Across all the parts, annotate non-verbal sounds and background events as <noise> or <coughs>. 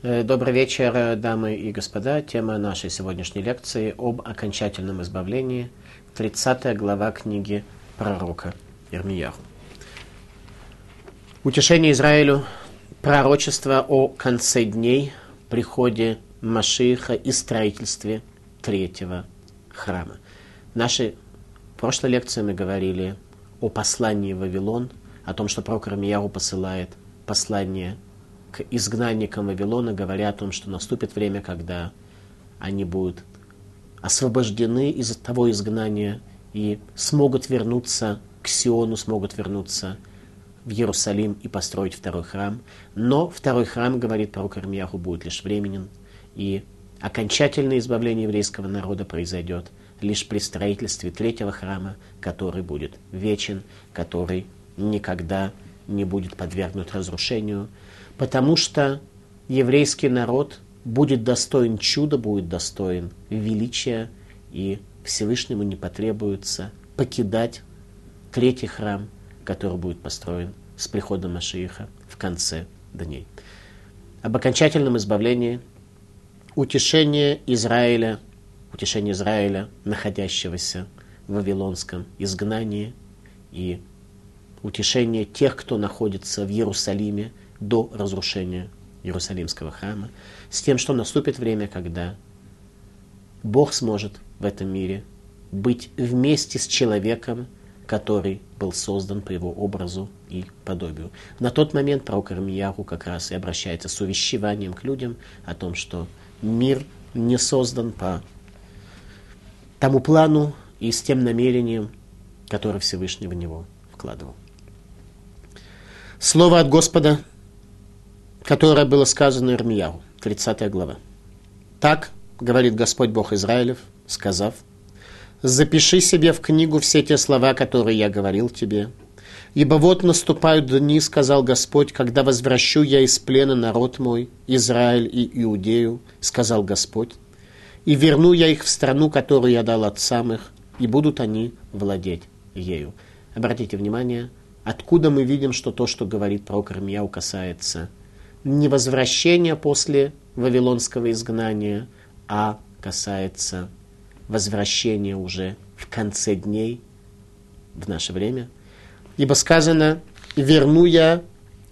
Э, добрый вечер, э, дамы и господа. Тема нашей сегодняшней лекции об окончательном избавлении. 30 глава книги пророка Ирмияху. Утешение Израилю, пророчество о конце дней, приходе Машиха и строительстве третьего храма. В нашей прошлой лекции мы говорили о послании в Вавилон, о том, что пророк Ирмияху посылает послание изгнанникам Вавилона, говоря о том, что наступит время, когда они будут освобождены из того изгнания и смогут вернуться к Сиону, смогут вернуться в Иерусалим и построить второй храм. Но второй храм, говорит пророк Армияху, будет лишь временен, и окончательное избавление еврейского народа произойдет лишь при строительстве третьего храма, который будет вечен, который никогда не будет подвергнут разрушению, потому что еврейский народ будет достоин чуда, будет достоин величия, и Всевышнему не потребуется покидать третий храм, который будет построен с приходом Машииха в конце дней. Об окончательном избавлении, утешение Израиля, утешение Израиля, находящегося в Вавилонском изгнании, и утешение тех, кто находится в Иерусалиме, до разрушения Иерусалимского храма, с тем, что наступит время, когда Бог сможет в этом мире быть вместе с человеком, который был создан по его образу и подобию. На тот момент пророк Армияху как раз и обращается с увещеванием к людям о том, что мир не создан по тому плану и с тем намерением, которое Всевышний в него вкладывал. Слово от Господа которое было сказано Ирмияу, 30 глава. Так говорит Господь Бог Израилев, сказав, «Запиши себе в книгу все те слова, которые я говорил тебе. Ибо вот наступают дни, сказал Господь, когда возвращу я из плена народ мой, Израиль и Иудею, сказал Господь, и верну я их в страну, которую я дал отцам их, и будут они владеть ею». Обратите внимание, откуда мы видим, что то, что говорит пророк Ирмияу, касается не возвращение после вавилонского изгнания, а касается возвращения уже в конце дней в наше время. Ибо сказано, верну я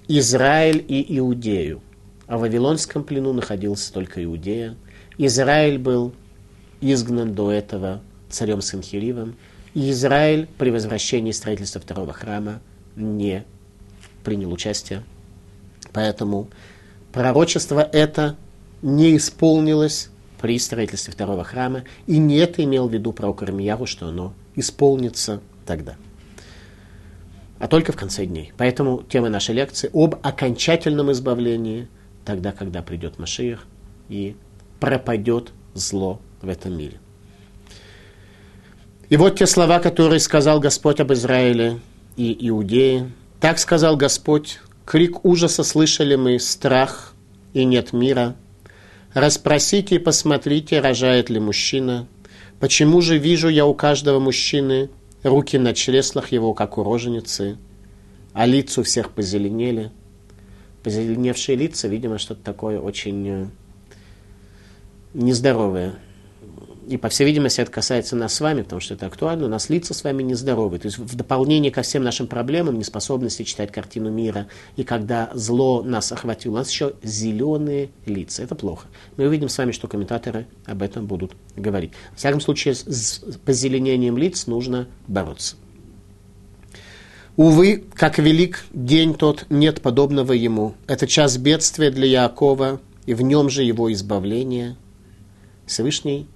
Израиль и Иудею. А в Вавилонском плену находился только Иудея. Израиль был изгнан до этого царем Санхиривом. И Израиль при возвращении строительства второго храма не принял участие Поэтому пророчество это не исполнилось при строительстве второго храма, и не это имел в виду пророк Ирмияру, что оно исполнится тогда, а только в конце дней. Поэтому тема нашей лекции об окончательном избавлении, тогда, когда придет Машиих и пропадет зло в этом мире. И вот те слова, которые сказал Господь об Израиле и Иудее. Так сказал Господь, Крик ужаса слышали мы, страх и нет мира. Распросите и посмотрите, рожает ли мужчина. Почему же вижу я у каждого мужчины руки на чреслах его, как у роженицы, а лица у всех позеленели. Позеленевшие лица, видимо, что-то такое очень э, нездоровое и, по всей видимости, это касается нас с вами, потому что это актуально, у нас лица с вами нездоровые. То есть в дополнение ко всем нашим проблемам, неспособности читать картину мира, и когда зло нас охватило, у нас еще зеленые лица. Это плохо. Мы увидим с вами, что комментаторы об этом будут говорить. В всяком случае, с позеленением лиц нужно бороться. Увы, как велик день тот, нет подобного ему. Это час бедствия для Якова, и в нем же его избавление. Всевышний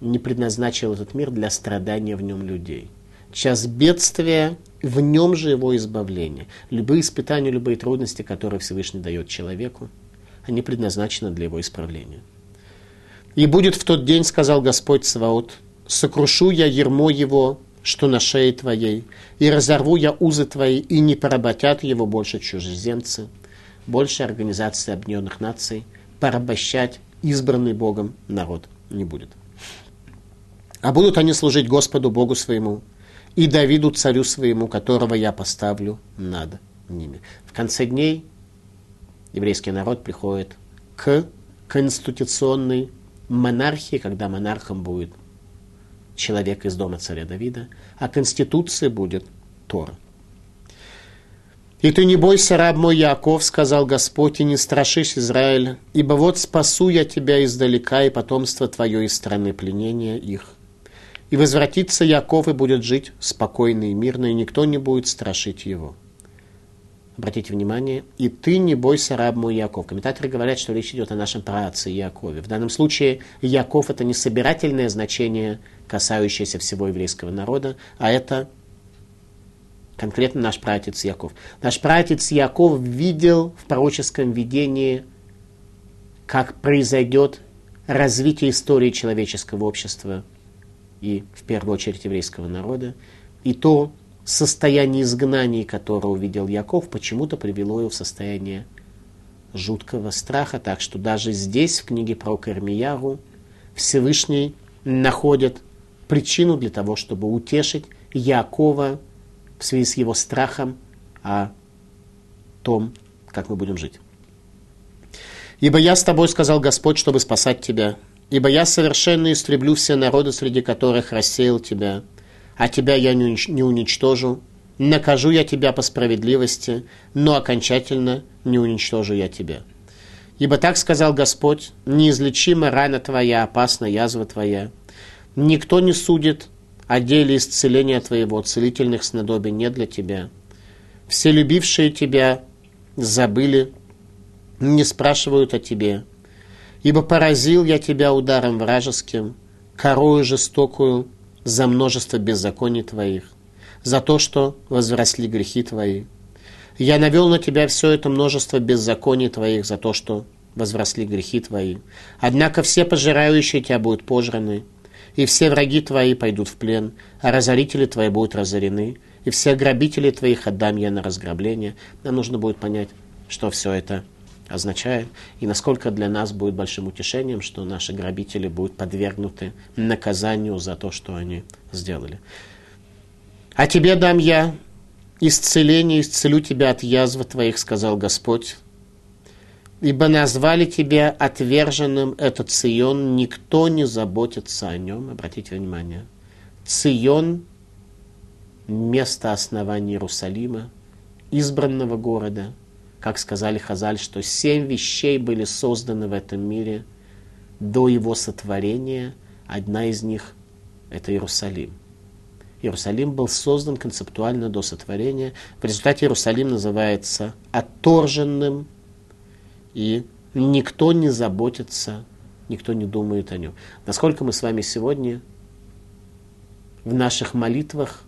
не предназначил этот мир для страдания в нем людей. Час бедствия, в нем же его избавление. Любые испытания, любые трудности, которые Всевышний дает человеку, они предназначены для его исправления. «И будет в тот день, — сказал Господь Саваот, — сокрушу я ермо его, что на шее твоей, и разорву я узы твои, и не поработят его больше чужеземцы, больше Организации Объединенных Наций порабощать избранный Богом народ не будет. А будут они служить Господу Богу своему и Давиду царю своему, которого я поставлю над ними. В конце дней еврейский народ приходит к конституционной монархии, когда монархом будет человек из дома царя Давида, а конституция будет Тора. «И ты не бойся, раб мой Яков, — сказал Господь, — и не страшись, Израиль, ибо вот спасу я тебя издалека и потомство твое из страны пленения их. И возвратится Яков и будет жить спокойно и мирно, и никто не будет страшить его». Обратите внимание, «И ты не бойся, раб мой Яков». Комментаторы говорят, что речь идет о нашем праотце Якове. В данном случае Яков – это не собирательное значение, касающееся всего еврейского народа, а это конкретно наш праотец Яков. Наш праотец Яков видел в пророческом видении, как произойдет развитие истории человеческого общества и, в первую очередь, еврейского народа, и то состояние изгнания, которое увидел Яков, почему-то привело его в состояние жуткого страха, так что даже здесь, в книге про Кармияру, Всевышний находит причину для того, чтобы утешить Якова в связи с его страхом о том, как мы будем жить. «Ибо я с тобой, — сказал Господь, — чтобы спасать тебя. Ибо я совершенно истреблю все народы, среди которых рассеял тебя. А тебя я не уничтожу. Накажу я тебя по справедливости, но окончательно не уничтожу я тебя. Ибо так сказал Господь, неизлечима рана твоя, опасна язва твоя. Никто не судит о деле исцеления твоего, целительных снадобий нет для тебя. Все любившие тебя забыли, не спрашивают о тебе. Ибо поразил я тебя ударом вражеским, корою жестокую за множество беззаконий твоих, за то, что возросли грехи твои. Я навел на тебя все это множество беззаконий твоих за то, что возросли грехи твои. Однако все пожирающие тебя будут пожраны, и все враги твои пойдут в плен, а разорители твои будут разорены, и все грабители твоих отдам я на разграбление. Нам нужно будет понять, что все это означает, и насколько для нас будет большим утешением, что наши грабители будут подвергнуты наказанию за то, что они сделали. «А тебе дам я исцеление, исцелю тебя от язвы твоих», сказал Господь, Ибо назвали тебя отверженным этот Цион, никто не заботится о нем. Обратите внимание. Цион – место основания Иерусалима, избранного города. Как сказали Хазаль, что семь вещей были созданы в этом мире до его сотворения. Одна из них – это Иерусалим. Иерусалим был создан концептуально до сотворения. В результате Иерусалим называется отторженным и никто не заботится, никто не думает о нем. Насколько мы с вами сегодня в наших молитвах,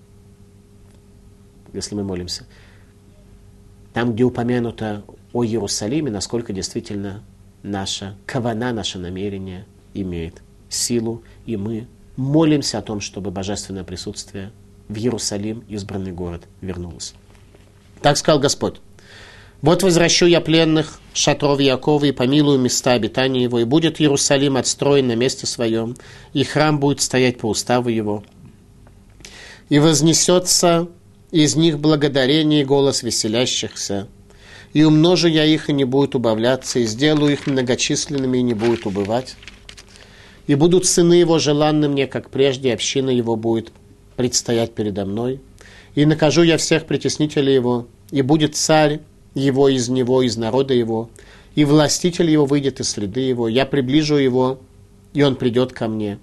если мы молимся, там, где упомянуто о Иерусалиме, насколько действительно наша кавана, наше намерение имеет силу, и мы молимся о том, чтобы божественное присутствие в Иерусалим, избранный город, вернулось. Так сказал Господь. Вот возвращу я пленных шатров Якова и помилую места обитания его, и будет Иерусалим отстроен на месте своем, и храм будет стоять по уставу его. И вознесется из них благодарение и голос веселящихся. И умножу я их, и не будет убавляться, и сделаю их многочисленными, и не будет убывать. И будут сыны его желанны мне, как прежде, община его будет предстоять передо мной. И накажу я всех притеснителей его, и будет царь его из него, из народа его, и властитель его выйдет из среды его, я приближу его, и он придет ко мне.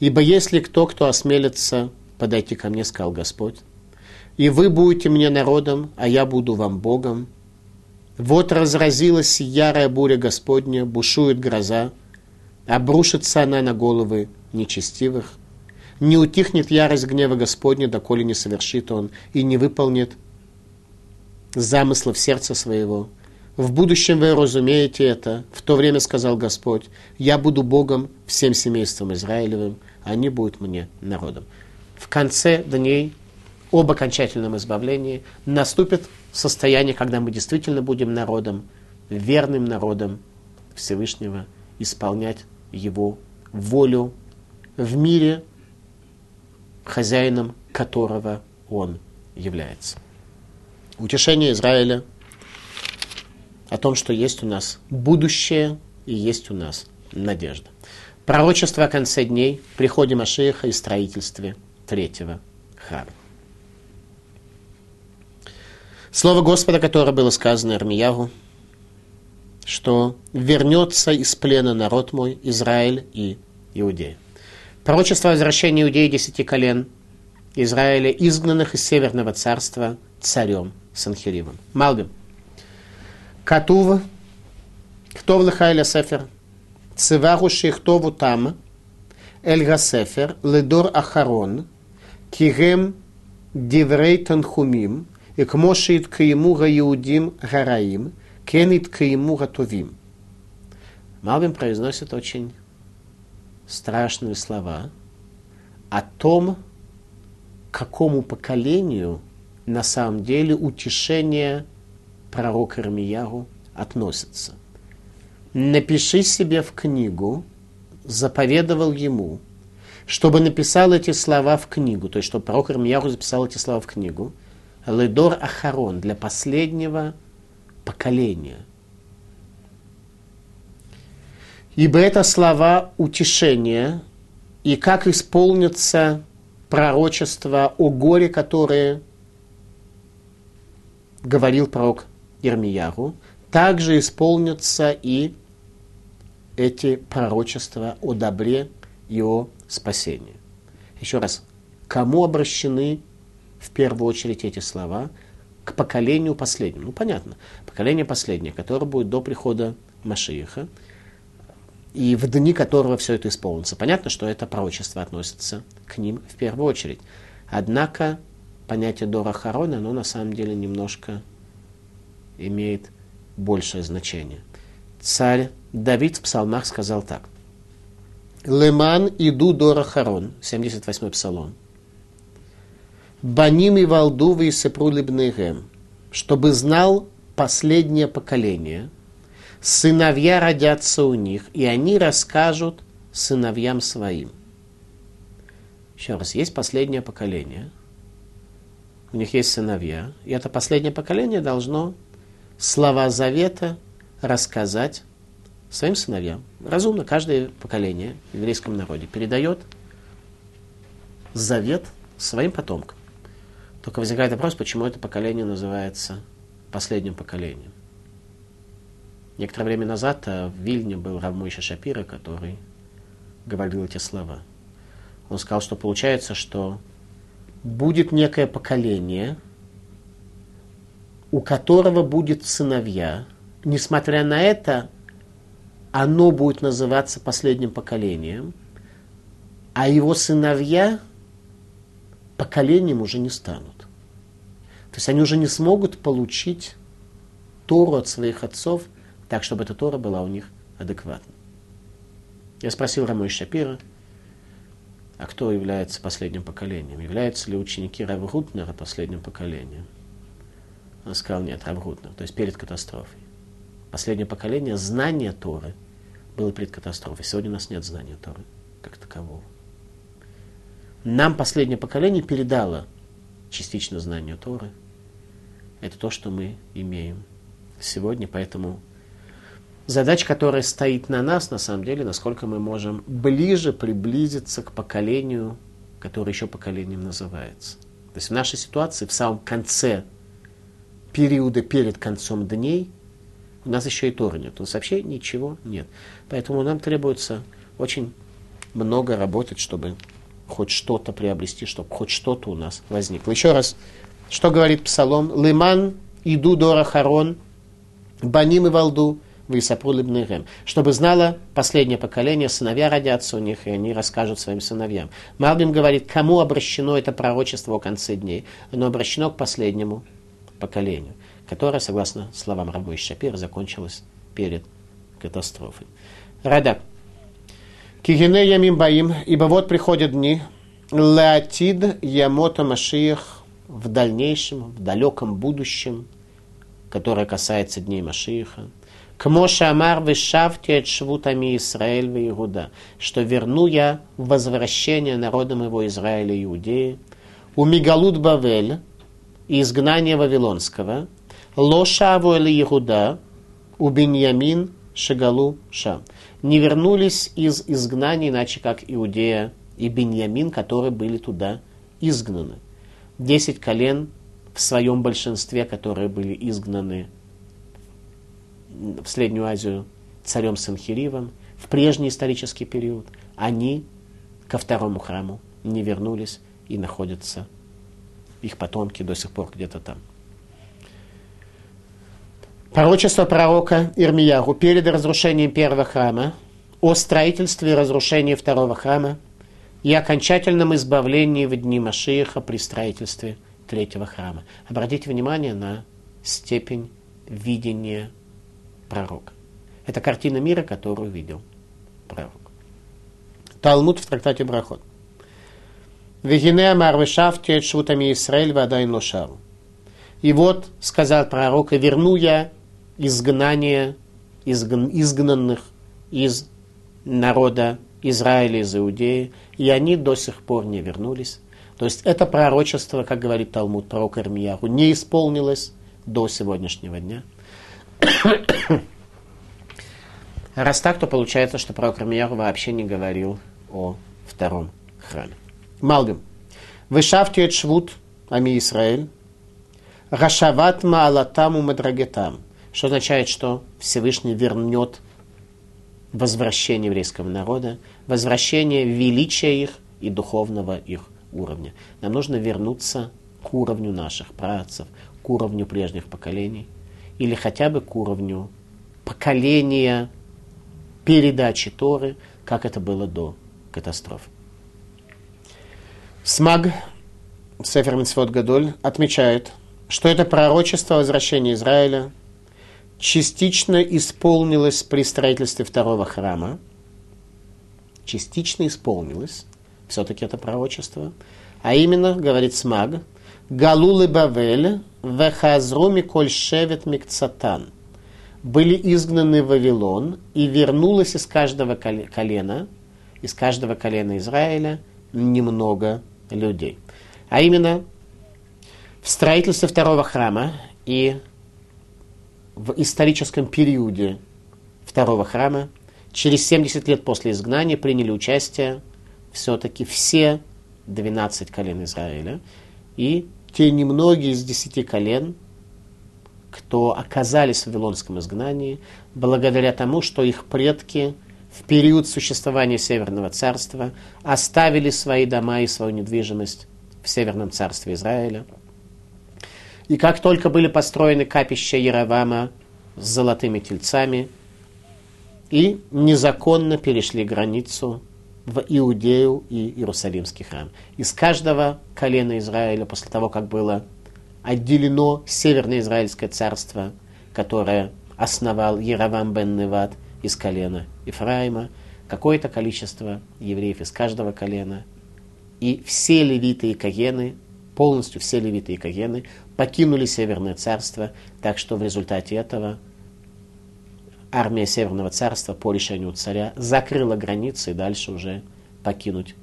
Ибо если кто, кто осмелится подойти ко мне, сказал Господь, и вы будете мне народом, а я буду вам Богом. Вот разразилась ярая буря Господня, бушует гроза, обрушится она на головы нечестивых. Не утихнет ярость гнева Господня, доколе не совершит он и не выполнит замыслов сердца своего. В будущем вы разумеете это. В то время сказал Господь, я буду Богом всем семейством Израилевым, они будут мне народом. В конце дней об окончательном избавлении наступит состояние, когда мы действительно будем народом, верным народом Всевышнего, исполнять Его волю в мире, хозяином которого Он является утешение Израиля о том, что есть у нас будущее и есть у нас надежда. Пророчество о конце дней, приходе Машеха и строительстве третьего храма. Слово Господа, которое было сказано Армиягу, что вернется из плена народ мой, Израиль и Иудея. Пророчество о возвращении Иудеи десяти колен Израиля, изгнанных из Северного царства царем Санхиривом. Малбим. Катув, кто в Лехайля Сефер, Цивару Шихтову там, Эль Гасефер, Ледор Ахарон, Кигем Диврей Танхумим, и к Моше Иткаиму Гаиудим Гараим, Кен Иткаиму Гатовим. Малбим произносит очень страшные слова о том, какому поколению на самом деле утешение пророка Ирмияру относится. Напиши себе в книгу, заповедовал ему, чтобы написал эти слова в книгу, то есть, чтобы пророк Ирмияру записал эти слова в книгу, Ледор Ахарон, для последнего поколения. Ибо это слова утешения, и как исполнится пророчество о горе, которое говорил пророк Ермияру, также исполнятся и эти пророчества о добре и о спасении. Еще раз, кому обращены в первую очередь эти слова? К поколению последнему. Ну, понятно, поколение последнее, которое будет до прихода Машииха, и в дни которого все это исполнится. Понятно, что это пророчество относится к ним в первую очередь. Однако понятие Дора Харона, оно на самом деле немножко имеет большее значение. Царь Давид в псалмах сказал так. Леман иду Дора Харон, 78-й псалом. Баним и Валдувы и Сепрулибнегем, чтобы знал последнее поколение – сыновья родятся у них, и они расскажут сыновьям своим. Еще раз, есть последнее поколение, у них есть сыновья, и это последнее поколение должно слова завета рассказать своим сыновьям. Разумно, каждое поколение в еврейском народе передает завет своим потомкам. Только возникает вопрос, почему это поколение называется последним поколением. Некоторое время назад э, в Вильне был Равмойша Шапира, который говорил эти слова. Он сказал, что получается, что будет некое поколение, у которого будет сыновья. Несмотря на это, оно будет называться последним поколением, а его сыновья поколением уже не станут. То есть они уже не смогут получить Тору от своих отцов – так, чтобы эта Тора была у них адекватна. Я спросил Рамой Шапира, а кто является последним поколением? Являются ли ученики Рав Рутнера последним поколением? Он сказал, нет, Рав Рутнер, то есть перед катастрофой. Последнее поколение знания Торы было перед катастрофой. Сегодня у нас нет знания Торы как такового. Нам последнее поколение передало частично знание Торы. Это то, что мы имеем сегодня, поэтому задача, которая стоит на нас, на самом деле, насколько мы можем ближе приблизиться к поколению, которое еще поколением называется. То есть в нашей ситуации, в самом конце периода перед концом дней, у нас еще и Тора нет. У нас вообще ничего нет. Поэтому нам требуется очень много работать, чтобы хоть что-то приобрести, чтобы хоть что-то у нас возникло. Еще раз, что говорит Псалом? Лиман иду дора харон, баним и валду, Висапру Либнерем, чтобы знало последнее поколение, сыновья родятся у них, и они расскажут своим сыновьям. Малбим говорит, кому обращено это пророчество о конце дней? Оно обращено к последнему поколению, которое, согласно словам Рабой Шапира, закончилось перед катастрофой. Радак. Кигене ямим баим, ибо вот приходят дни, леатид ямота машиях в дальнейшем, в далеком будущем, которое касается дней Машииха, Кмоша Амар вышавти от швутами Израиль в Иуда, что верну я возвращение народа моего Израиля и Иудеи, у Мигалут Бавель, изгнание Вавилонского, Лошаву или Иуда, у Беньямин, Шегалу Шам. Не вернулись из изгнания, иначе как Иудея и Беньямин, которые были туда изгнаны. Десять колен в своем большинстве, которые были изгнаны в Среднюю Азию царем Санхиривом в прежний исторический период, они ко второму храму не вернулись и находятся их потомки до сих пор где-то там. Пророчество пророка Ирмияру перед разрушением первого храма о строительстве и разрушении второго храма и окончательном избавлении в дни Машииха при строительстве третьего храма. Обратите внимание на степень видения пророка. Это картина мира, которую видел пророк. Талмуд в трактате Брахот. Вегине амар вешафте шутами Исраэль вадайн лошару. И вот, сказал пророк, и верну я изгнание изгн, изгнанных из народа Израиля, из Иудеи, и они до сих пор не вернулись. То есть это пророчество, как говорит Талмуд, пророк Ирмияху, не исполнилось до сегодняшнего дня. <coughs> Раз так, то получается, что пророк Ирмияху вообще не говорил о втором храме. Малгам. Вышавтиет швуд ами Исраэль. Рашават маалатам мадрагетам. Что означает, что Всевышний вернет возвращение еврейского народа, возвращение величия их и духовного их уровня. Нам нужно вернуться к уровню наших працев, к уровню прежних поколений, или хотя бы к уровню поколения передачи Торы, как это было до катастрофы. Смаг, Сефер Митцвот Гадоль, отмечает, что это пророчество возвращения Израиля частично исполнилось при строительстве второго храма. Частично исполнилось, все-таки это пророчество. А именно, говорит Смаг, Галулы Бавель, Вехазру Миколь Шевет Микцатан. Были изгнаны в Вавилон, и вернулось из каждого колена, из каждого колена Израиля немного людей. А именно, в строительстве второго храма и в историческом периоде второго храма, через 70 лет после изгнания, приняли участие все-таки все 12 колен Израиля и те немногие из 10 колен, кто оказались в Вавилонском изгнании, благодаря тому, что их предки – в период существования Северного царства оставили свои дома и свою недвижимость в Северном царстве Израиля. И как только были построены капища Яровама с золотыми тельцами, и незаконно перешли границу в Иудею и Иерусалимский храм. Из каждого колена Израиля, после того, как было отделено Северное Израильское царство, которое основал Яровам бен Неват – из колена Ифраима, какое-то количество евреев из каждого колена, и все левиты и кагены, полностью все левиты и кагены, покинули Северное царство, так что в результате этого армия Северного царства по решению царя закрыла границы, и дальше уже покинуть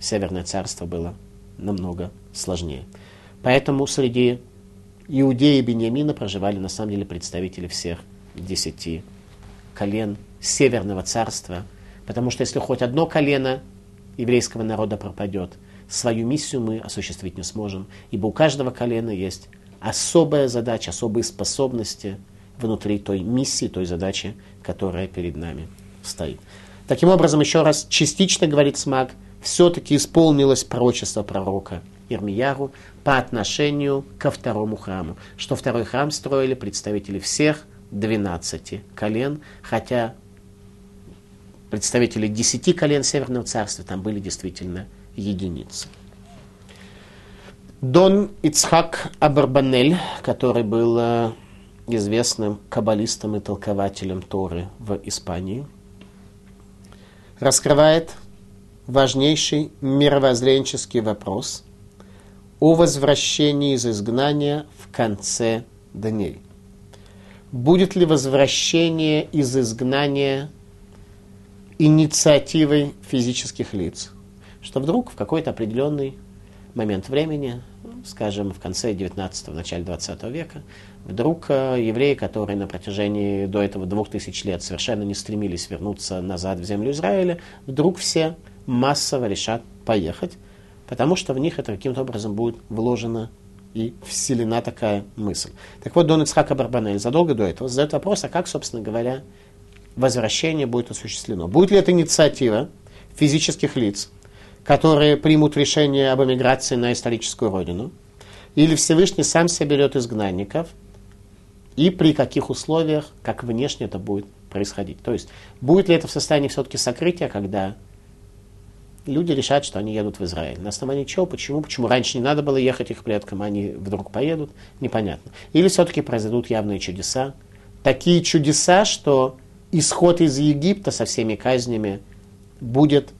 Северное царство было намного сложнее. Поэтому среди Иудеи и Бениамина проживали на самом деле представители всех десяти колен Северного царства, потому что если хоть одно колено еврейского народа пропадет, свою миссию мы осуществить не сможем, ибо у каждого колена есть особая задача, особые способности внутри той миссии, той задачи, которая перед нами стоит. Таким образом, еще раз, частично, говорит Смак, все-таки исполнилось пророчество пророка Ирмияру по отношению ко второму храму, что второй храм строили представители всех 12 колен, хотя представители 10 колен Северного царства там были действительно единицы. Дон Ицхак Абарбанель, который был э, известным каббалистом и толкователем Торы в Испании, раскрывает важнейший мировоззренческий вопрос о возвращении из изгнания в конце дней – будет ли возвращение из изгнания инициативой физических лиц, что вдруг в какой-то определенный момент времени, скажем, в конце 19-го, начале 20 века, вдруг э, евреи, которые на протяжении до этого двух тысяч лет совершенно не стремились вернуться назад в землю Израиля, вдруг все массово решат поехать, потому что в них это каким-то образом будет вложено и вселена такая мысль. Так вот, Дон Ицхака Барбанель задолго до этого задает вопрос, а как, собственно говоря, возвращение будет осуществлено? Будет ли это инициатива физических лиц, которые примут решение об эмиграции на историческую родину, или Всевышний сам соберет изгнанников, и при каких условиях, как внешне это будет происходить. То есть, будет ли это в состоянии все-таки сокрытия, когда люди решат, что они едут в Израиль. На основании чего, почему, почему раньше не надо было ехать их предкам, а они вдруг поедут, непонятно. Или все-таки произойдут явные чудеса. Такие чудеса, что исход из Египта со всеми казнями будет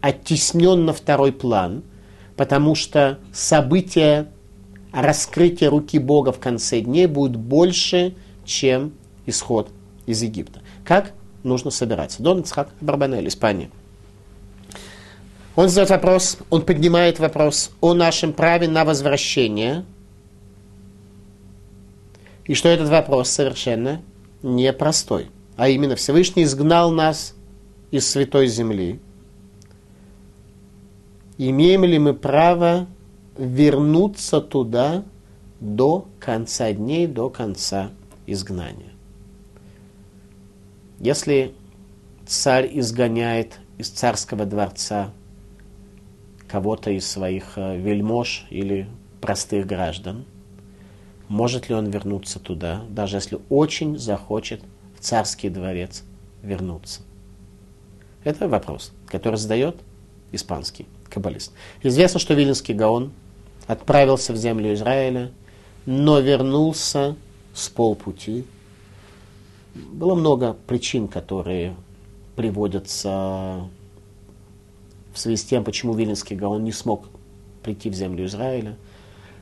оттеснен на второй план, потому что события раскрытия руки Бога в конце дней будет больше, чем исход из Египта. Как нужно собираться? Дон Ицхак Барбанель, Испания. Он задает вопрос, он поднимает вопрос о нашем праве на возвращение. И что этот вопрос совершенно непростой. А именно Всевышний изгнал нас из Святой Земли. Имеем ли мы право вернуться туда до конца дней, до конца изгнания? Если царь изгоняет из царского дворца кого-то из своих э, вельмож или простых граждан, может ли он вернуться туда, даже если очень захочет в царский дворец вернуться? Это вопрос, который задает испанский каббалист. Известно, что Виленский Гаон отправился в землю Израиля, но вернулся с полпути. Было много причин, которые приводятся в связи с тем, почему Виленский Гаон не смог прийти в землю Израиля.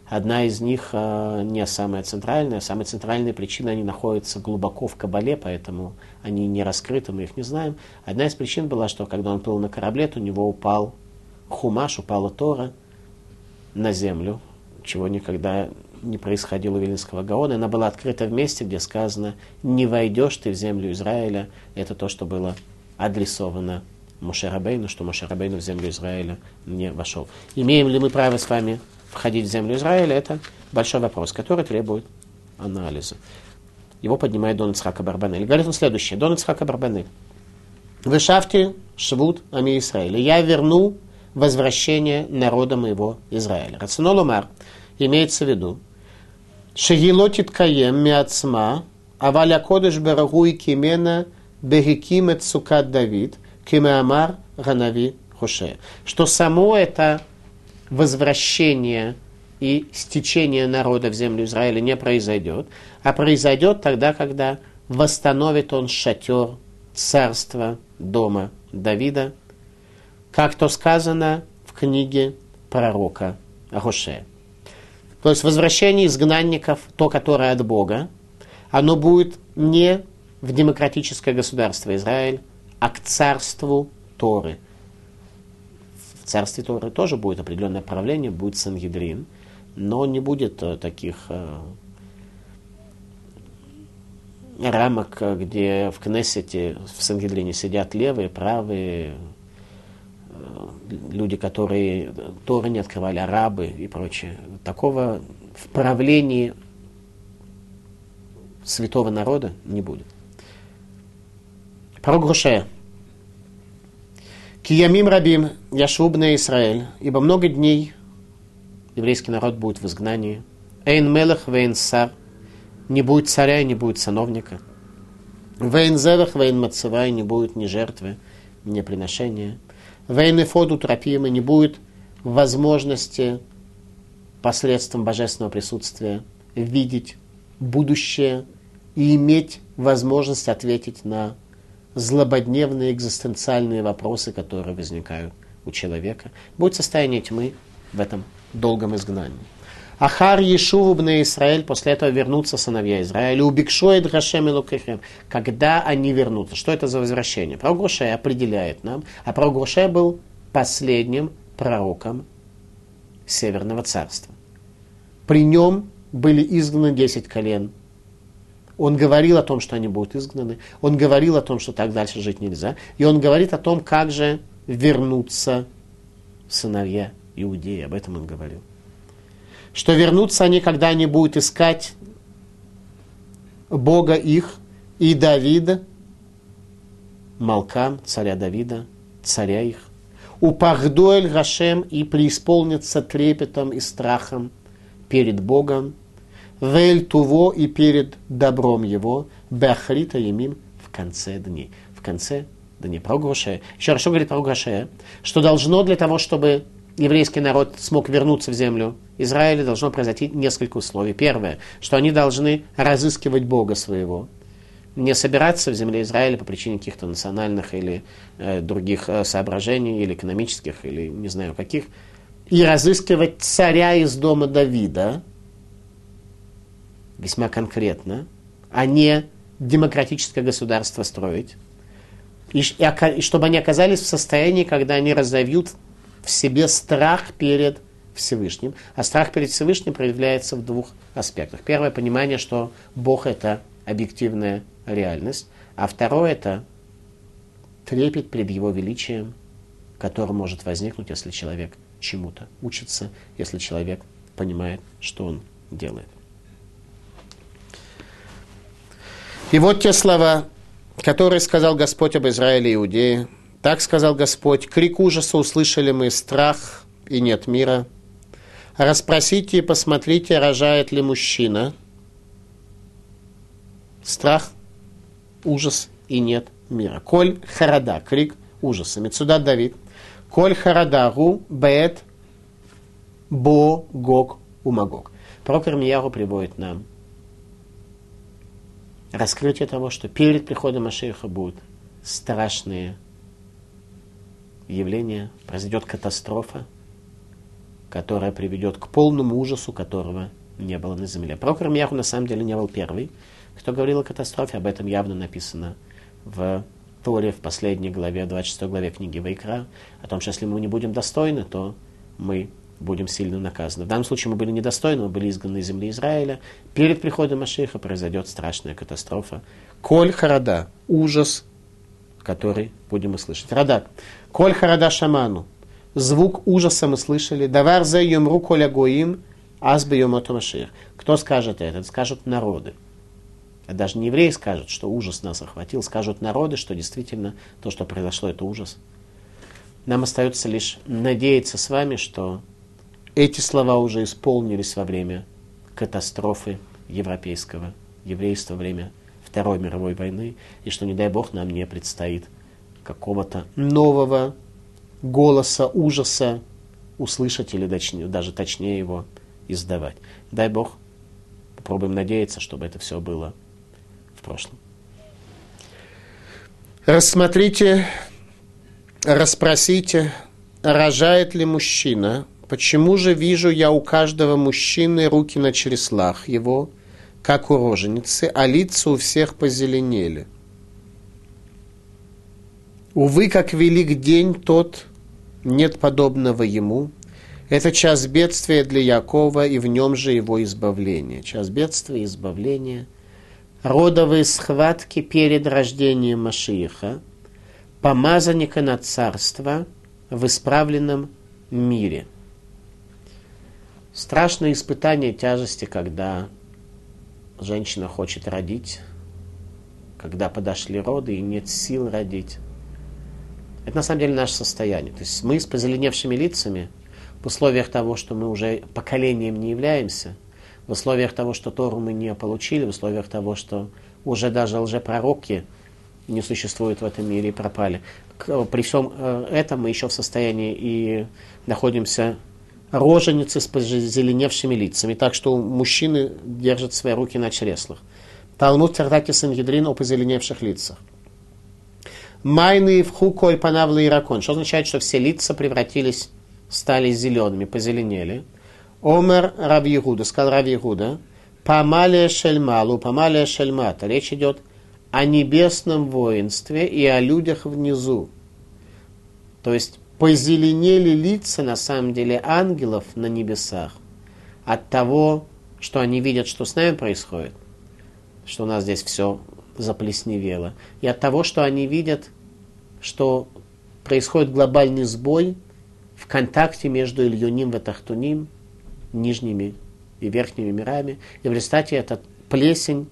Одна из них э, не самая центральная. Самая центральная причина, они находятся глубоко в Кабале, поэтому они не раскрыты, мы их не знаем. Одна из причин была, что когда он плыл на корабле, то у него упал хумаш, упала Тора на землю, чего никогда не происходило у Виленского Гаона. Она была открыта в месте, где сказано «Не войдешь ты в землю Израиля». Это то, что было адресовано Мошерабейну, что Мошерабейну в землю Израиля не вошел. Имеем ли мы право с вами входить в землю Израиля, это большой вопрос, который требует анализа. Его поднимает Дон Ицхака Барбанель. Говорит он следующее. Дон Ицхака Барбанель. Вы шафте швуд ами Израиля. Я верну возвращение народа моего Израиля. Рационолумар имеется в виду. Шегилотит каем миацма, аваля кодыш барагу кимена бегикимет сукат Давид – Кимеамар Ганави Хуше. Что само это возвращение и стечение народа в землю Израиля не произойдет, а произойдет тогда, когда восстановит он шатер царства дома Давида, как то сказано в книге пророка Гошея. То есть возвращение изгнанников, то, которое от Бога, оно будет не в демократическое государство Израиль, а к царству Торы. В царстве Торы тоже будет определенное правление, будет Сангидрин, но не будет э, таких э, рамок, где в Кнессете, в Сангидрине сидят левые, правые, э, люди, которые Торы не открывали, арабы и прочее. Такого в правлении святого народа не будет. Пророк Гушея. Киямим рабим яшубна Израиль, ибо много дней еврейский народ будет в изгнании. Эйн мелах вейн сар, не будет царя, не будет сановника. Вейн зевах, вейн мацевай, не будет ни жертвы, ни приношения. Вейн эфоду тропимы, не будет возможности посредством божественного присутствия видеть будущее и иметь возможность ответить на злободневные экзистенциальные вопросы, которые возникают у человека. Будет состояние тьмы в этом долгом изгнании. Ахар Ешуву бне Израиль, после этого вернутся сыновья Израиля, убикшоет Гашем и Лукахем. Когда они вернутся? Что это за возвращение? Пророк Гошея определяет нам, а пророк Гошея был последним пророком Северного царства. При нем были изгнаны 10 колен. Он говорил о том, что они будут изгнаны. Он говорил о том, что так дальше жить нельзя. И он говорит о том, как же вернуться сыновья Иудеи. Об этом он говорил. Что вернутся они, когда они будут искать Бога их и Давида, Малкам, царя Давида, царя их. Упахдуэль Гашем и преисполнится трепетом и страхом перед Богом, Вель Туво и перед добром его, Бахрита Емим в конце дней. В конце дней. Про Грошея. Еще что говорит про Грошея? Что должно для того, чтобы еврейский народ смог вернуться в землю Израиля, должно произойти несколько условий. Первое, что они должны разыскивать Бога своего, не собираться в земле Израиля по причине каких-то национальных или э, других э, соображений, или экономических, или не знаю каких, и разыскивать царя из дома Давида, весьма конкретно, а не демократическое государство строить, и, и, и чтобы они оказались в состоянии, когда они разовьют в себе страх перед Всевышним. А страх перед Всевышним проявляется в двух аспектах. Первое понимание, что Бог это объективная реальность, а второе это трепет перед Его величием, который может возникнуть, если человек чему-то учится, если человек понимает, что он делает. И вот те слова, которые сказал Господь об Израиле и Иудее. Так сказал Господь, крик ужаса услышали мы, страх и нет мира. Распросите и посмотрите, рожает ли мужчина. Страх, ужас и нет мира. Коль харада, крик ужаса. Мецуда Давид – Коль харадагу бет бо гог умагог. Пророк Ирмияру приводит нам раскрытие того, что перед приходом Машеха будут страшные явления, произойдет катастрофа, которая приведет к полному ужасу, которого не было на земле. Пророк Ирмияру на самом деле не был первый, кто говорил о катастрофе, об этом явно написано в Торе в последней главе, 26 главе книги Вайкра, о том, что если мы не будем достойны, то мы будем сильно наказаны. В данном случае мы были недостойны, мы были изгнаны из земли Израиля. Перед приходом Машиха произойдет страшная катастрофа. Коль харада, ужас, который будем мы слышать. Коль харада шаману. Звук ужаса мы слышали. Давар за юмру коля гоим, азбе йомоту Маших. Кто скажет это? Скажут народы. А даже не евреи скажут, что ужас нас охватил, скажут народы, что действительно то, что произошло, это ужас. Нам остается лишь надеяться с вами, что эти слова уже исполнились во время катастрофы европейского еврейства, во время Второй мировой войны, и что, не дай Бог, нам не предстоит какого-то нового голоса ужаса услышать или даже точнее его издавать. Дай Бог, попробуем надеяться, чтобы это все было в прошлом. Рассмотрите, расспросите, рожает ли мужчина, почему же вижу я у каждого мужчины руки на чреслах его, как у роженицы, а лица у всех позеленели. Увы, как велик день тот, нет подобного ему. Это час бедствия для Якова, и в нем же его избавление. Час бедствия и избавления – родовые схватки перед рождением Машииха, помазанника на царство в исправленном мире. Страшное испытание тяжести, когда женщина хочет родить, когда подошли роды и нет сил родить. Это на самом деле наше состояние. То есть мы с позеленевшими лицами в условиях того, что мы уже поколением не являемся – в условиях того, что Тору мы не получили, в условиях того, что уже даже лжепророки не существуют в этом мире и пропали. При всем э, этом мы еще в состоянии и находимся роженицы с позеленевшими лицами, так что мужчины держат свои руки на чреслах. Талмуд Тартаки Сангедрин о позеленевших лицах. Майны в хуколь панавлы и ракон, что означает, что все лица превратились, стали зелеными, позеленели – Омер Раби Игуда, сказал Раби Игуда, Памалия Шельмалу, Памалия Шельмата. Речь идет о небесном воинстве и о людях внизу. То есть позеленели лица, на самом деле, ангелов на небесах от того, что они видят, что с нами происходит, что у нас здесь все заплесневело, и от того, что они видят, что происходит глобальный сбой в контакте между Ильюним и Тахтуним, нижними и верхними мирами, и в результате эта плесень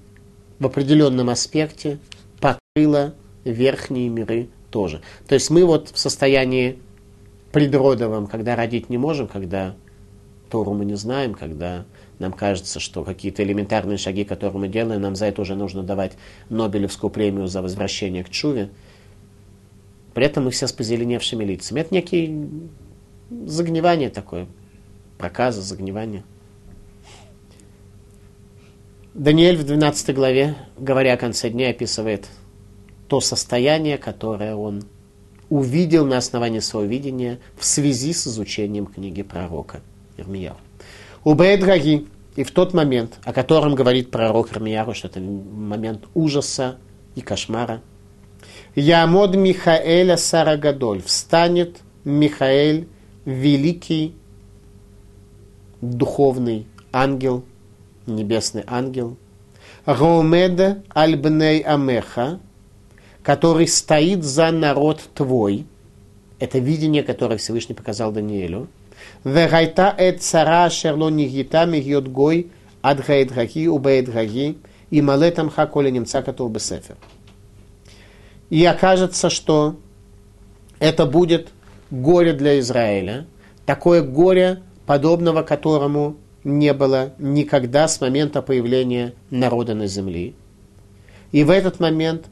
в определенном аспекте покрыла верхние миры тоже. То есть мы вот в состоянии предродовом, когда родить не можем, когда Тору мы не знаем, когда нам кажется, что какие-то элементарные шаги, которые мы делаем, нам за это уже нужно давать Нобелевскую премию за возвращение к Чуве. При этом мы все с позеленевшими лицами. Это некий загнивание такое, проказа, загнивание. Даниэль в 12 главе, говоря о конце дня, описывает то состояние, которое он увидел на основании своего видения в связи с изучением книги пророка Ирмияу. Убейт Гаги, и в тот момент, о котором говорит пророк Ирмияру, что это момент ужаса и кошмара, Ямод Михаэля Сарагадоль, встанет Михаэль, великий духовный ангел, небесный ангел, Роумеда Альбней Амеха, который стоит за народ твой, это видение, которое Всевышний показал Даниэлю, Вегайта эт цара шерло нигита мигиот гой ад гаэт гаги убаэт гаги и малетам хаколя немца котов бесефер. И окажется, что это будет горе для Израиля, такое горе, подобного которому не было никогда с момента появления народа на земле. И в этот момент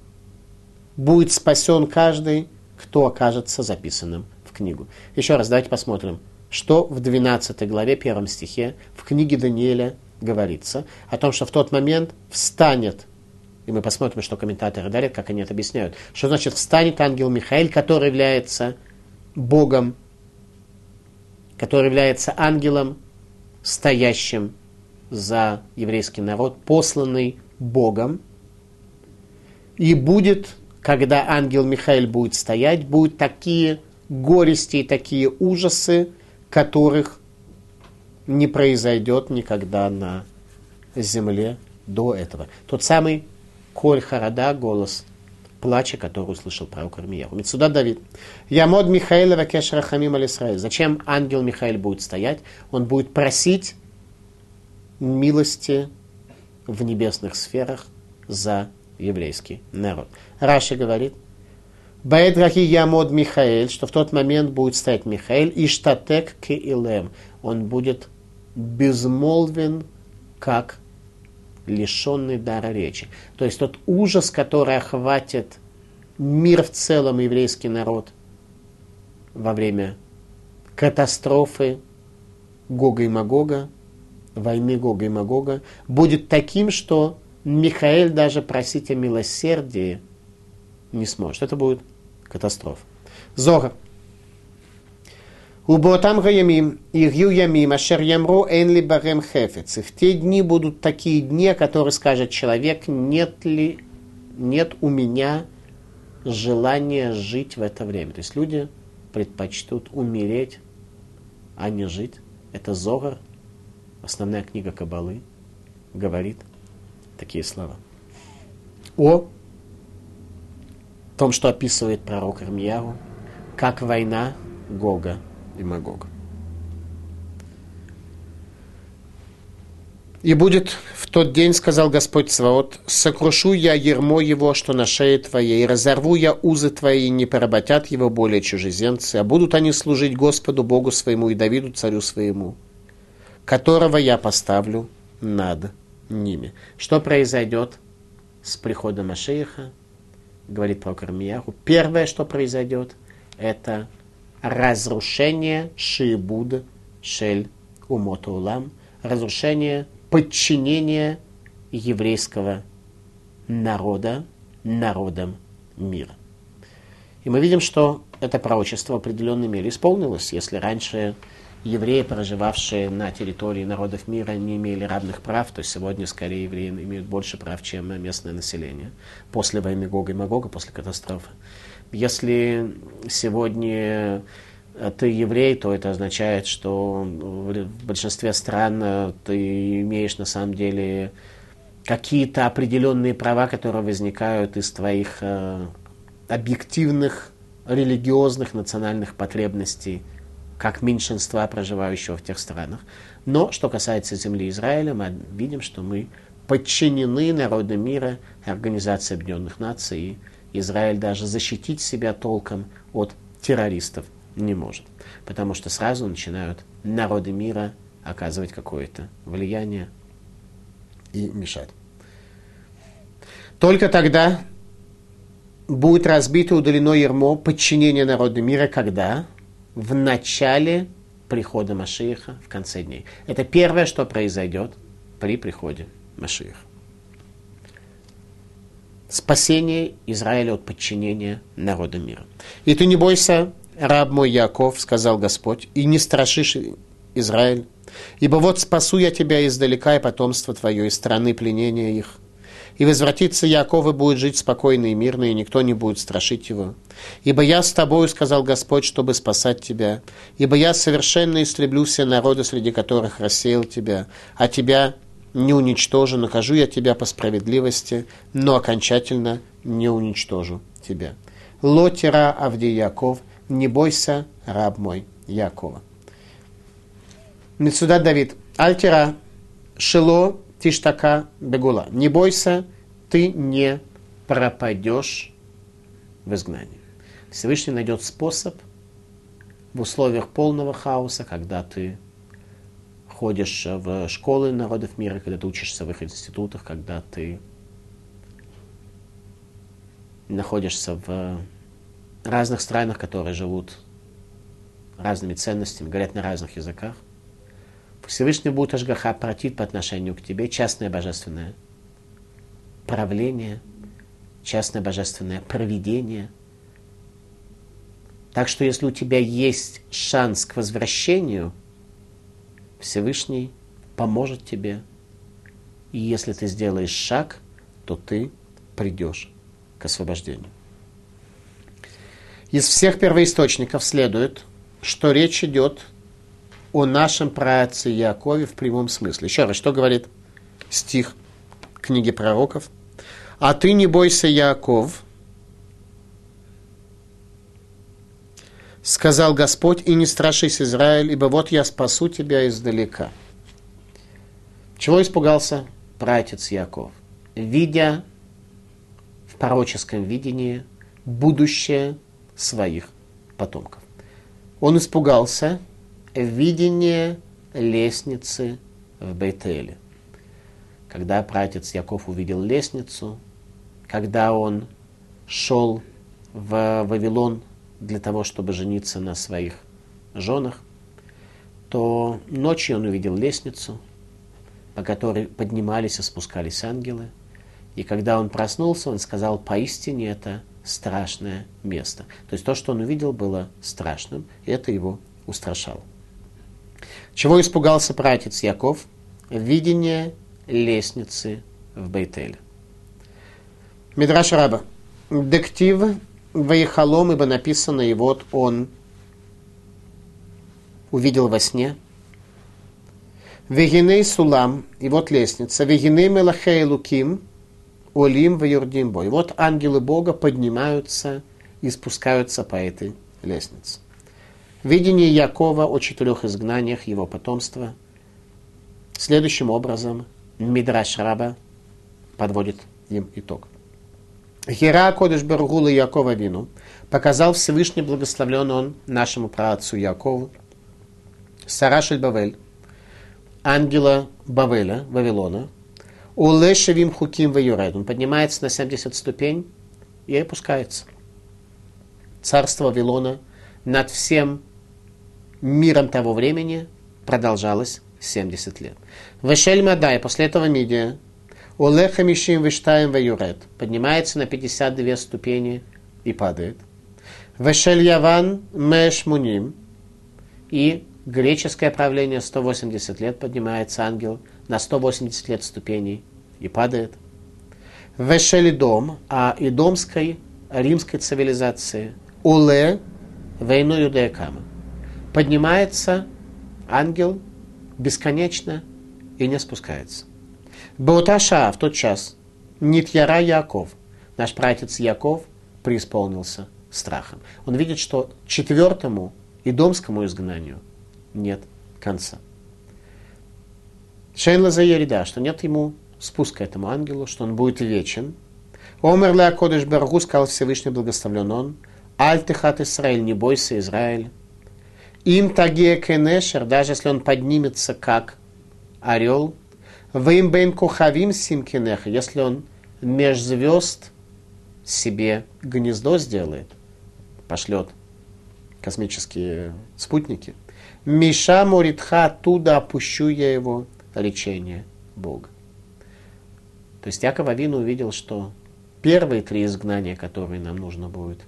будет спасен каждый, кто окажется записанным в книгу. Еще раз давайте посмотрим, что в 12 главе, первом стихе, в книге Даниэля говорится о том, что в тот момент встанет, и мы посмотрим, что комментаторы дали, как они это объясняют, что значит встанет ангел Михаил, который является Богом, который является ангелом, стоящим за еврейский народ, посланный Богом, и будет когда ангел Михаил будет стоять, будут такие горести и такие ужасы, которых не произойдет никогда на земле до этого. Тот самый Коль Харада, голос плача, который услышал пророк Армияру. Мецуда Давид. Ямод Михаила Кеш Рахамим Алисраиль. Зачем ангел Михаил будет стоять? Он будет просить милости в небесных сферах за еврейский народ. Раши говорит, Баэдраки Ямод Михаэль, что в тот момент будет стоять Михаэль, и штатек к Илем. Он будет безмолвен, как лишенный дара речи. То есть тот ужас, который охватит мир в целом, еврейский народ, во время катастрофы Гога и Магога, войны Гога и Магога, будет таким, что Михаил даже просить о милосердии не сможет. Это будет катастрофа. Зора. Уботам гаямим, ирью ямим, ашер ямру эн ли барем хефец. И в те дни будут такие дни, которые скажет человек, нет ли, нет у меня желания жить в это время. То есть люди предпочтут умереть, а не жить. Это Зогар, основная книга Кабалы, говорит такие слова. О том, что описывает пророк Ирмияру, как война Гога и Магога. И будет в тот день, сказал Господь Сваот, сокрушу я ермо его, что на шее твоей, и разорву я узы твои, и не поработят его более чужеземцы, а будут они служить Господу Богу своему и Давиду царю своему, которого я поставлю над ними. Что произойдет с приходом Машеиха? Говорит про Кармияху, первое, что произойдет, это разрушение Шиебуд Шель Умота Улам, разрушение подчинения еврейского народа народам мира. И мы видим, что это пророчество в определенной мере исполнилось. Если раньше евреи, проживавшие на территории народов мира, не имели равных прав, то сегодня скорее евреи имеют больше прав, чем местное население. После войны Гога и Магога, после катастрофы. Если сегодня ты еврей, то это означает, что в большинстве стран э, ты имеешь на самом деле какие-то определенные права, которые возникают из твоих э, объективных религиозных национальных потребностей как меньшинства, проживающего в тех странах. Но что касается земли Израиля, мы видим, что мы подчинены народам мира, Организации Объединенных Наций, и Израиль даже защитить себя толком от террористов не может. Потому что сразу начинают народы мира оказывать какое-то влияние и мешать. Только тогда будет разбито удалено ермо подчинения народа мира, когда? В начале прихода Машииха в конце дней. Это первое, что произойдет при приходе Машииха. Спасение Израиля от подчинения народа мира. И ты не бойся раб мой Яков, сказал Господь, и не страшишь Израиль, ибо вот спасу я тебя издалека и потомство твое из страны пленения их. И возвратится Яков и будет жить спокойно и мирно, и никто не будет страшить его. Ибо я с тобою, сказал Господь, чтобы спасать тебя. Ибо я совершенно истреблю все народы, среди которых рассеял тебя, а тебя не уничтожу, накажу я тебя по справедливости, но окончательно не уничтожу тебя. Лотера Авди Яков – не бойся, раб мой, Якова. Мецуда Давид, Альтера, Шило, Тиштака, Бегула. Не бойся, ты не пропадешь в изгнании. Всевышний найдет способ в условиях полного хаоса, когда ты ходишь в школы народов мира, когда ты учишься в их институтах, когда ты находишься в разных странах, которые живут разными ценностями, говорят на разных языках. Всевышний будет Ашгаха протит по отношению к тебе частное божественное правление, частное божественное проведение. Так что если у тебя есть шанс к возвращению, Всевышний поможет тебе. И если ты сделаешь шаг, то ты придешь к освобождению. Из всех первоисточников следует, что речь идет о нашем праотце Якове в прямом смысле. Еще раз, что говорит стих книги пророков? «А ты не бойся, Яков, сказал Господь, и не страшись, Израиль, ибо вот я спасу тебя издалека». Чего испугался пратец Яков? Видя в пророческом видении будущее своих потомков. Он испугался видения лестницы в Бейтеле. Когда пратец Яков увидел лестницу, когда он шел в Вавилон для того, чтобы жениться на своих женах, то ночью он увидел лестницу, по которой поднимались и спускались ангелы. И когда он проснулся, он сказал, поистине это страшное место. То есть то, что он увидел, было страшным, и это его устрашало. Чего испугался пратец Яков? Видение лестницы в Бейтеле. Мидраш Раба. Дектив Ваихалом, ибо написано, и вот он увидел во сне. Вегиней Сулам, и вот лестница. Вегиней Мелахей Луким, Олим в Юрдимбо. И вот ангелы Бога поднимаются и спускаются по этой лестнице. Видение Якова о четырех изгнаниях его потомства следующим образом Мидраш Раба подводит им итог. Хера Кодыш Баргула Якова Вину показал Всевышний благословлен он нашему праотцу Якову, Сарашель Бавель, ангела Бавеля, Вавилона, Улешевим хуким ваюред. Он поднимается на 70 ступень и опускается. Царство Вавилона над всем миром того времени продолжалось 70 лет. Вешель Мадай, после этого Мидия, Олеха Мишим Виштаем Ваюред, поднимается на 52 ступени и падает. Вешель Яван Меш Муним, и греческое правление 180 лет поднимается ангел – на 180 лет ступеней и падает. Вешели дом, а идомской римской цивилизации Уле войну Юдеякама поднимается ангел бесконечно и не спускается. Бауташа в тот час Нитьяра Яков, наш пратец Яков, преисполнился страхом. Он видит, что четвертому и домскому изгнанию нет конца. Шейн Заерида, что нет ему спуска этому ангелу, что он будет вечен. Омер Ля Кодыш Баргу сказал Всевышний благословлен он. Аль Техат Исраиль, не бойся, Израиль. Им Тагия Кенешер, даже если он поднимется как орел. Вим Бейм Кухавим Симкинеха, если он меж звезд себе гнездо сделает, пошлет космические спутники. Миша Муритха, оттуда опущу я его лечение Бога. То есть Яков Авин увидел, что первые три изгнания, которые нам нужно будет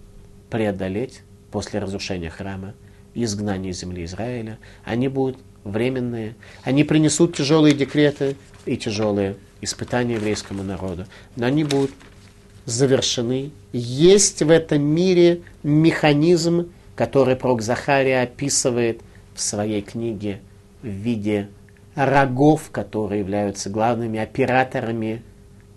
преодолеть после разрушения храма, изгнания земли Израиля, они будут временные, они принесут тяжелые декреты и тяжелые испытания еврейскому народу, но они будут завершены. Есть в этом мире механизм, который пророк Захария описывает в своей книге в виде рогов, которые являются главными операторами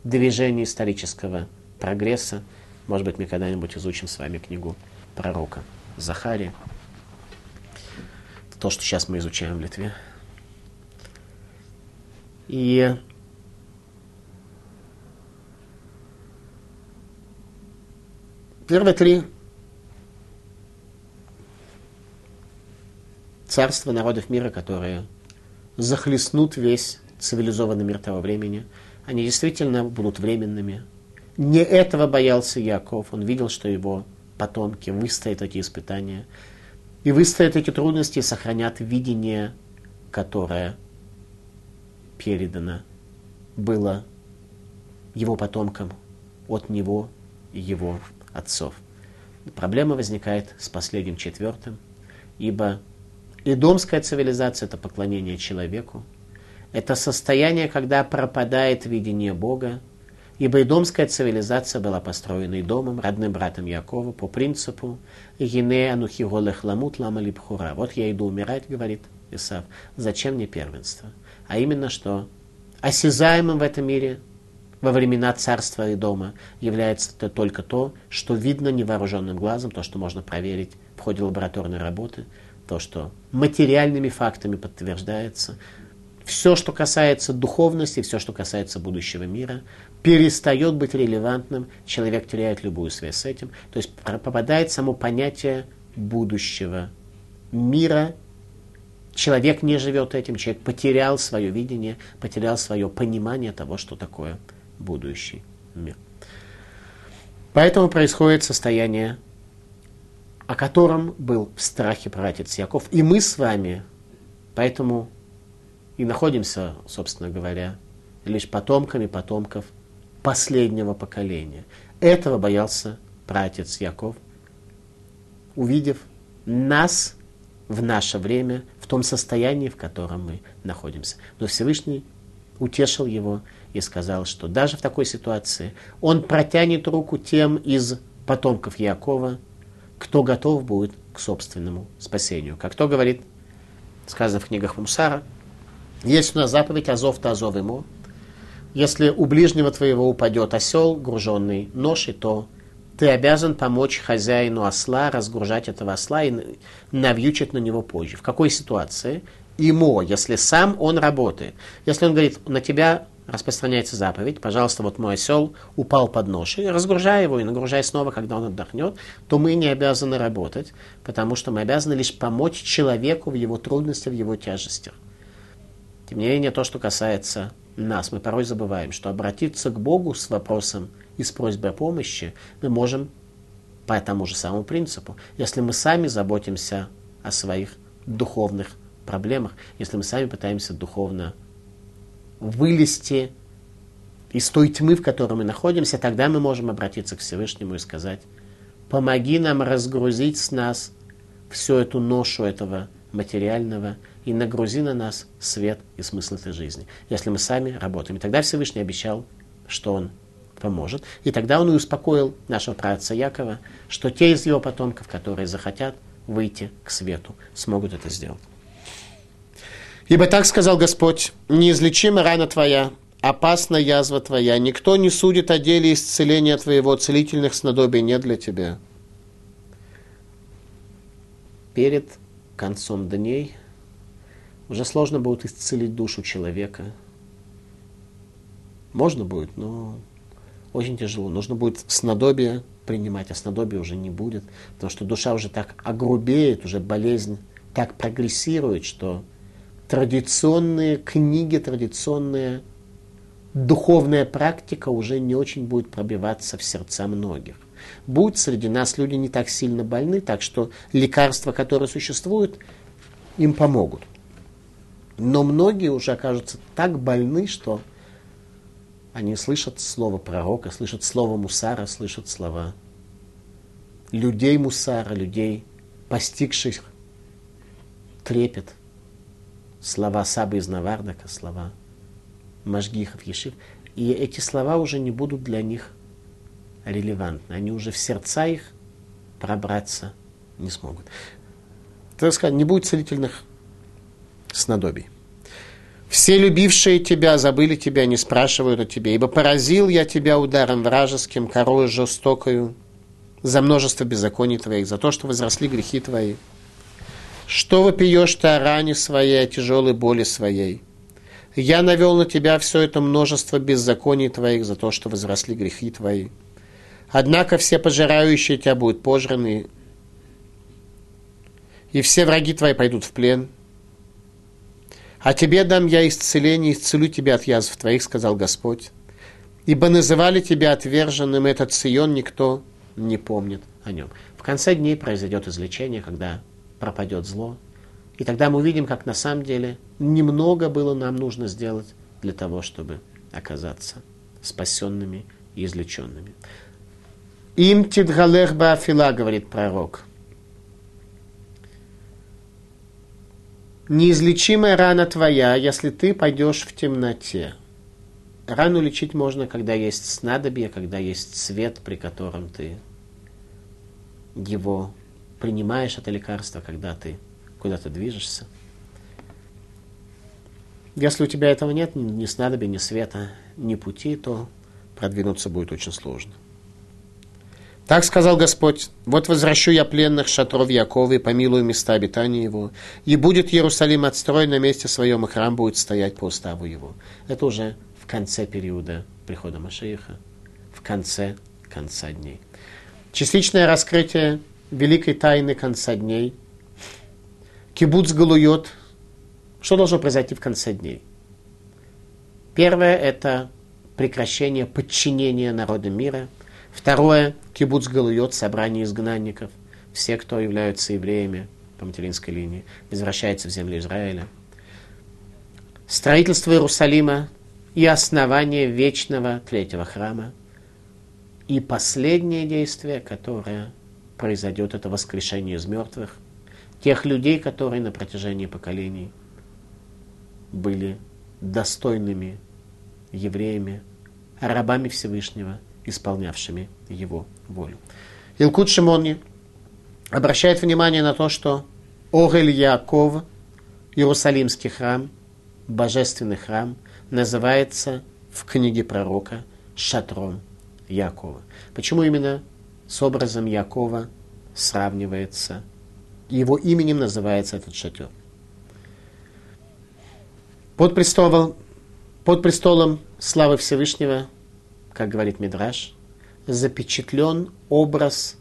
движения исторического прогресса. Может быть, мы когда-нибудь изучим с вами книгу пророка Захария. То, что сейчас мы изучаем в Литве. И первые три царства народов мира, которые захлестнут весь цивилизованный мир того времени. Они действительно будут временными. Не этого боялся Яков. Он видел, что его потомки выстоят эти испытания. И выстоят эти трудности сохранят видение, которое передано было его потомкам от него и его отцов. Проблема возникает с последним четвертым, ибо Идомская цивилизация – это поклонение человеку. Это состояние, когда пропадает видение Бога, ибо идомская цивилизация была построена Идомом, родным братом Якова, по принципу «Гине анухи голех ламут лама липхура». Вот я иду умирать, говорит Исав, зачем мне первенство? А именно, что осязаемым в этом мире во времена царства и дома является это только то, что видно невооруженным глазом, то, что можно проверить в ходе лабораторной работы – то, что материальными фактами подтверждается, все, что касается духовности, все, что касается будущего мира, перестает быть релевантным, человек теряет любую связь с этим, то есть попадает само понятие будущего мира, человек не живет этим, человек потерял свое видение, потерял свое понимание того, что такое будущий мир. Поэтому происходит состояние о котором был в страхе пратец Яков. И мы с вами поэтому и находимся, собственно говоря, лишь потомками потомков последнего поколения. Этого боялся пратец Яков, увидев нас в наше время, в том состоянии, в котором мы находимся. Но Всевышний утешил его и сказал, что даже в такой ситуации он протянет руку тем из потомков Якова, кто готов будет к собственному спасению. Как то говорит, сказано в книгах Мусара, есть у нас заповедь Азов-то Азов ему. Если у ближнего твоего упадет осел, груженный ношей, то ты обязан помочь хозяину осла разгружать этого осла и навьючить на него позже. В какой ситуации? Ему, если сам он работает. Если он говорит, на тебя распространяется заповедь, пожалуйста, вот мой осел упал под ношей, разгружай его и нагружай снова, когда он отдохнет, то мы не обязаны работать, потому что мы обязаны лишь помочь человеку в его трудностях, в его тяжестях. Тем не менее, то, что касается нас, мы порой забываем, что обратиться к Богу с вопросом и с просьбой о помощи мы можем по тому же самому принципу, если мы сами заботимся о своих духовных проблемах, если мы сами пытаемся духовно вылезти из той тьмы, в которой мы находимся, тогда мы можем обратиться к Всевышнему и сказать, помоги нам разгрузить с нас всю эту ношу этого материального и нагрузи на нас свет и смысл этой жизни, если мы сами работаем. И тогда Всевышний обещал, что Он поможет. И тогда Он и успокоил нашего праотца Якова, что те из его потомков, которые захотят выйти к свету, смогут это сделать. Ибо так сказал Господь, неизлечима рана твоя, опасна язва твоя, никто не судит о деле исцеления твоего, целительных снадобий нет для тебя. Перед концом дней уже сложно будет исцелить душу человека. Можно будет, но очень тяжело. Нужно будет снадобие принимать, а снадобия уже не будет, потому что душа уже так огрубеет, уже болезнь так прогрессирует, что традиционные книги, традиционная духовная практика уже не очень будет пробиваться в сердца многих. Будь среди нас люди не так сильно больны, так что лекарства, которые существуют, им помогут. Но многие уже окажутся так больны, что они слышат слово пророка, слышат слово мусара, слышат слова людей мусара, людей, постигших трепет, слова Сабы из Навардака, слова Машгихов Ешив. И эти слова уже не будут для них релевантны. Они уже в сердца их пробраться не смогут. Так сказать, не будет целительных снадобий. Все любившие тебя забыли тебя, не спрашивают о тебе, ибо поразил я тебя ударом вражеским, корою жестокою, за множество беззаконий твоих, за то, что возросли грехи твои. Что вопиешь ты о ране своей, о тяжелой боли своей? Я навел на тебя все это множество беззаконий твоих за то, что возросли грехи твои. Однако все пожирающие тебя будут пожраны, и все враги твои пойдут в плен – а тебе дам я исцеление, исцелю тебя от язв твоих, сказал Господь. Ибо называли тебя отверженным, этот Сион никто не помнит о нем. В конце дней произойдет излечение, когда пропадет зло. И тогда мы увидим, как на самом деле немного было нам нужно сделать для того, чтобы оказаться спасенными и излеченными. Им тидгалех баафила, говорит пророк. Неизлечимая рана твоя, если ты пойдешь в темноте. Рану лечить можно, когда есть снадобье, когда есть свет, при котором ты его принимаешь, это лекарство, когда ты куда-то движешься. Если у тебя этого нет, ни снадобья, ни света, ни пути, то продвинуться будет очень сложно. Так сказал Господь, вот возвращу я пленных шатров Якова и помилую места обитания его, и будет Иерусалим отстроен на месте своем, и храм будет стоять по уставу его. Это уже в конце периода прихода Машииха, в конце конца дней. Частичное раскрытие великой тайны конца дней. Кибуц Галуйот. Что должно произойти в конце дней? Первое – это прекращение подчинения народа мира – Второе, кибуц Галуйот, собрание изгнанников. Все, кто являются евреями по материнской линии, возвращаются в землю Израиля. Строительство Иерусалима и основание вечного третьего храма. И последнее действие, которое произойдет, это воскрешение из мертвых. Тех людей, которые на протяжении поколений были достойными евреями, рабами Всевышнего – исполнявшими его волю. Илкут Шимони обращает внимание на то, что Огель Яков, Иерусалимский храм, божественный храм, называется в книге пророка шатром Якова. Почему именно с образом Якова сравнивается, его именем называется этот шатер? Под престолом, под престолом славы Всевышнего как говорит Мидраш, запечатлен образ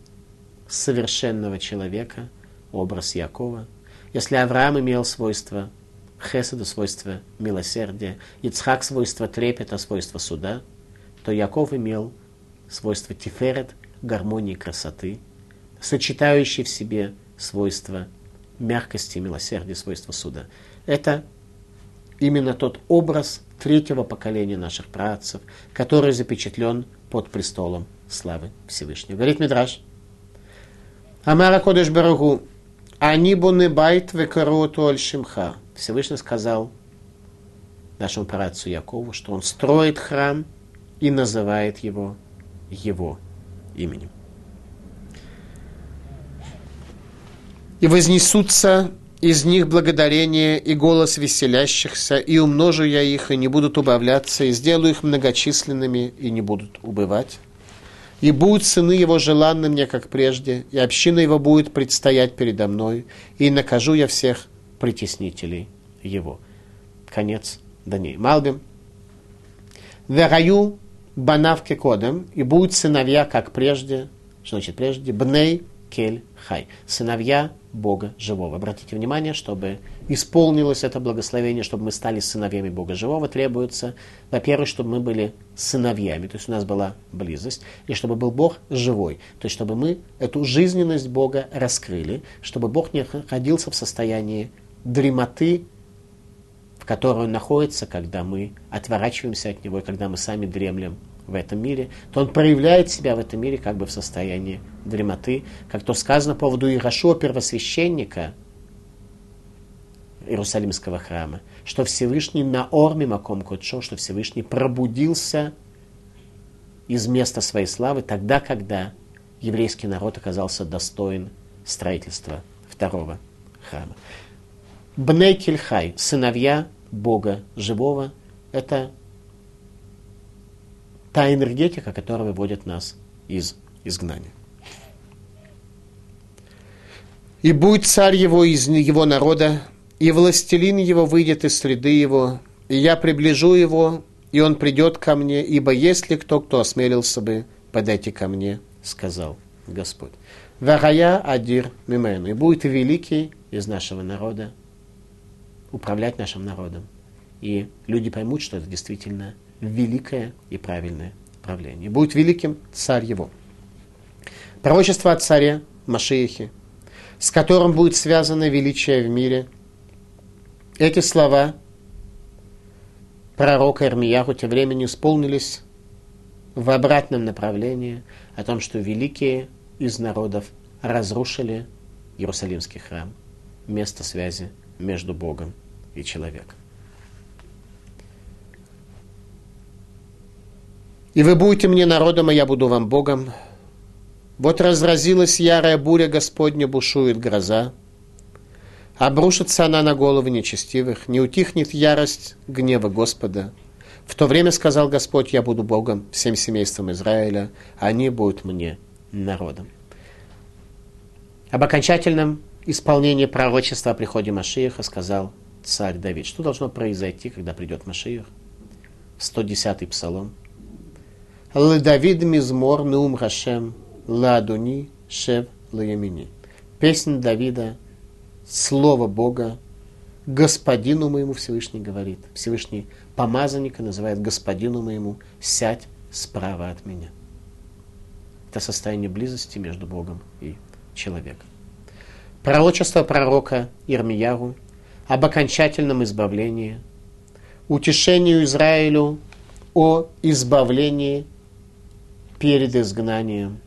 совершенного человека, образ Якова. Если Авраам имел свойство хеседа, свойство милосердия, Ицхак свойство трепета, свойство суда, то Яков имел свойство тиферет, гармонии красоты, сочетающий в себе свойства мягкости, милосердия, свойства суда. Это именно тот образ третьего поколения наших працев, который запечатлен под престолом славы Всевышнего. Говорит Мидраш. Амара Кодеш Барагу. Они буны байт векароту аль шимха. Всевышний сказал нашему працу Якову, что он строит храм и называет его его именем. И вознесутся из них благодарение и голос веселящихся, и умножу я их, и не будут убавляться, и сделаю их многочисленными, и не будут убывать. И будут сыны его желанны мне, как прежде, и община его будет предстоять передо мной, и накажу я всех притеснителей его. Конец Дании. Малбим. Вераю банавке кодом, и будут сыновья, как прежде, что значит прежде, бней кель хай, сыновья Бога Живого. Обратите внимание, чтобы исполнилось это благословение, чтобы мы стали сыновьями Бога Живого, требуется, во-первых, чтобы мы были сыновьями, то есть у нас была близость, и чтобы был Бог живой, то есть чтобы мы эту жизненность Бога раскрыли, чтобы Бог не находился в состоянии дремоты, в которой Он находится, когда мы отворачиваемся от Него, и когда мы сами дремлем в этом мире, то он проявляет себя в этом мире как бы в состоянии дремоты, как то сказано по поводу Ирашуа, первосвященника Иерусалимского храма, что Всевышний на Орме Маком Кодшо, что Всевышний пробудился из места своей славы тогда, когда еврейский народ оказался достоин строительства второго храма. Бней Кельхай, сыновья Бога живого, это та энергетика, которая выводит нас из изгнания. И будет царь его из его народа, и властелин его выйдет из среды его, и я приближу его, и он придет ко мне, ибо есть ли кто, кто осмелился бы подойти ко мне, сказал Господь. Варая Адир Мимен, и будет великий из нашего народа управлять нашим народом. И люди поймут, что это действительно великое и правильное правление. Будет великим царь его. Пророчество о царе Машиихе, с которым будет связано величие в мире. Эти слова пророка Ирмияху тем временем исполнились в обратном направлении о том, что великие из народов разрушили Иерусалимский храм, место связи между Богом и человеком. И вы будете мне народом, а я буду вам Богом. Вот разразилась ярая буря Господня, бушует гроза. Обрушится она на головы нечестивых, не утихнет ярость гнева Господа. В то время сказал Господь, я буду Богом всем семействам Израиля, а они будут мне народом. Об окончательном исполнении пророчества о приходе Машииха сказал царь Давид. Что должно произойти, когда придет Машиих? 110-й псалом. Ледавид Мизмор Нум Хашем Ладуни Шев Лаямини. Песня Давида, Слово Бога, Господину моему Всевышний говорит. Всевышний помазанника называет Господину моему, сядь справа от меня. Это состояние близости между Богом и человеком. Пророчество пророка Ирмияру об окончательном избавлении, утешению Израилю о избавлении перед изгнанием.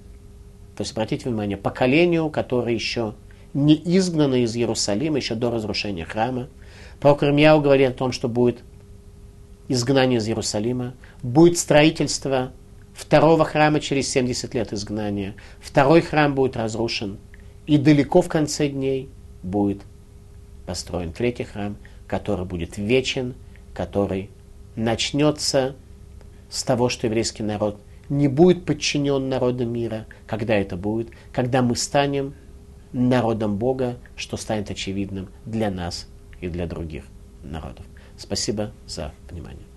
То есть, обратите внимание, поколению, которое еще не изгнано из Иерусалима, еще до разрушения храма. Пророк Ирмияу говорит о том, что будет изгнание из Иерусалима, будет строительство второго храма через 70 лет изгнания, второй храм будет разрушен, и далеко в конце дней будет построен третий храм, который будет вечен, который начнется с того, что еврейский народ – не будет подчинен народам мира. Когда это будет? Когда мы станем народом Бога, что станет очевидным для нас и для других народов. Спасибо за внимание.